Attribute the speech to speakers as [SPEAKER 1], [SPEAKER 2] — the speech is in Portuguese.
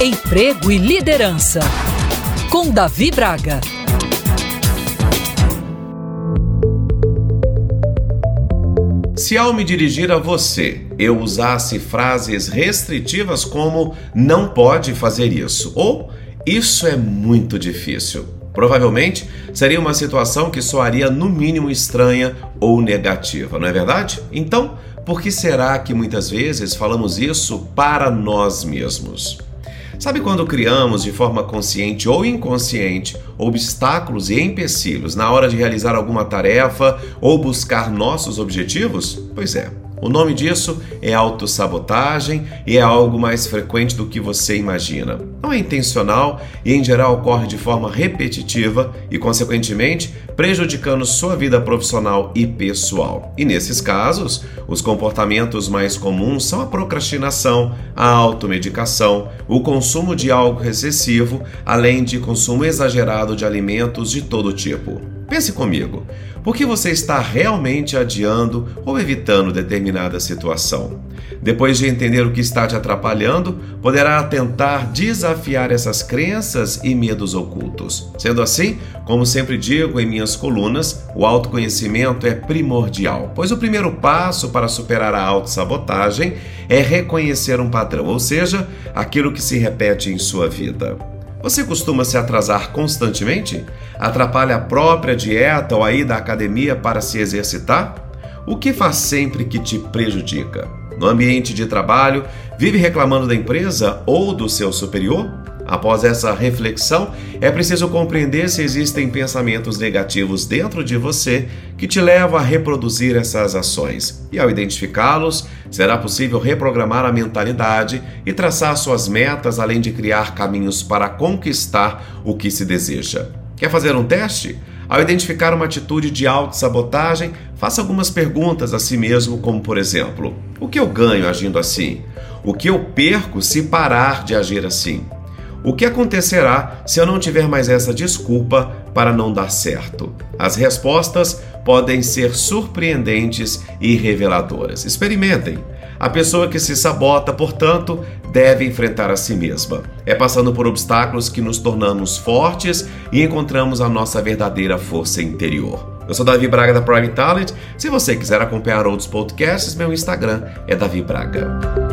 [SPEAKER 1] Emprego e Liderança, com Davi Braga.
[SPEAKER 2] Se ao me dirigir a você eu usasse frases restritivas como não pode fazer isso ou isso é muito difícil, provavelmente seria uma situação que soaria no mínimo estranha ou negativa, não é verdade? Então, por que será que muitas vezes falamos isso para nós mesmos? Sabe quando criamos de forma consciente ou inconsciente obstáculos e empecilhos na hora de realizar alguma tarefa ou buscar nossos objetivos? Pois é. O nome disso é autossabotagem e é algo mais frequente do que você imagina. Não é intencional e, em geral, ocorre de forma repetitiva e, consequentemente, prejudicando sua vida profissional e pessoal. E nesses casos, os comportamentos mais comuns são a procrastinação, a automedicação, o consumo de algo excessivo, além de consumo exagerado de alimentos de todo tipo. Pense comigo. Por que você está realmente adiando ou evitando determinada situação? Depois de entender o que está te atrapalhando, poderá tentar desafiar essas crenças e medos ocultos. Sendo assim, como sempre digo em minhas colunas, o autoconhecimento é primordial, pois o primeiro passo para superar a autossabotagem é reconhecer um padrão, ou seja, aquilo que se repete em sua vida. Você costuma se atrasar constantemente? Atrapalha a própria dieta ou a ida à academia para se exercitar? O que faz sempre que te prejudica? No ambiente de trabalho, vive reclamando da empresa ou do seu superior? Após essa reflexão, é preciso compreender se existem pensamentos negativos dentro de você que te levam a reproduzir essas ações. E ao identificá-los, será possível reprogramar a mentalidade e traçar suas metas, além de criar caminhos para conquistar o que se deseja. Quer fazer um teste? Ao identificar uma atitude de autossabotagem, faça algumas perguntas a si mesmo, como por exemplo: o que eu ganho agindo assim? O que eu perco se parar de agir assim? O que acontecerá se eu não tiver mais essa desculpa para não dar certo? As respostas podem ser surpreendentes e reveladoras. Experimentem. A pessoa que se sabota, portanto, deve enfrentar a si mesma. É passando por obstáculos que nos tornamos fortes e encontramos a nossa verdadeira força interior. Eu sou Davi Braga da Prime Talent. Se você quiser acompanhar outros podcasts, meu Instagram é Davi Braga.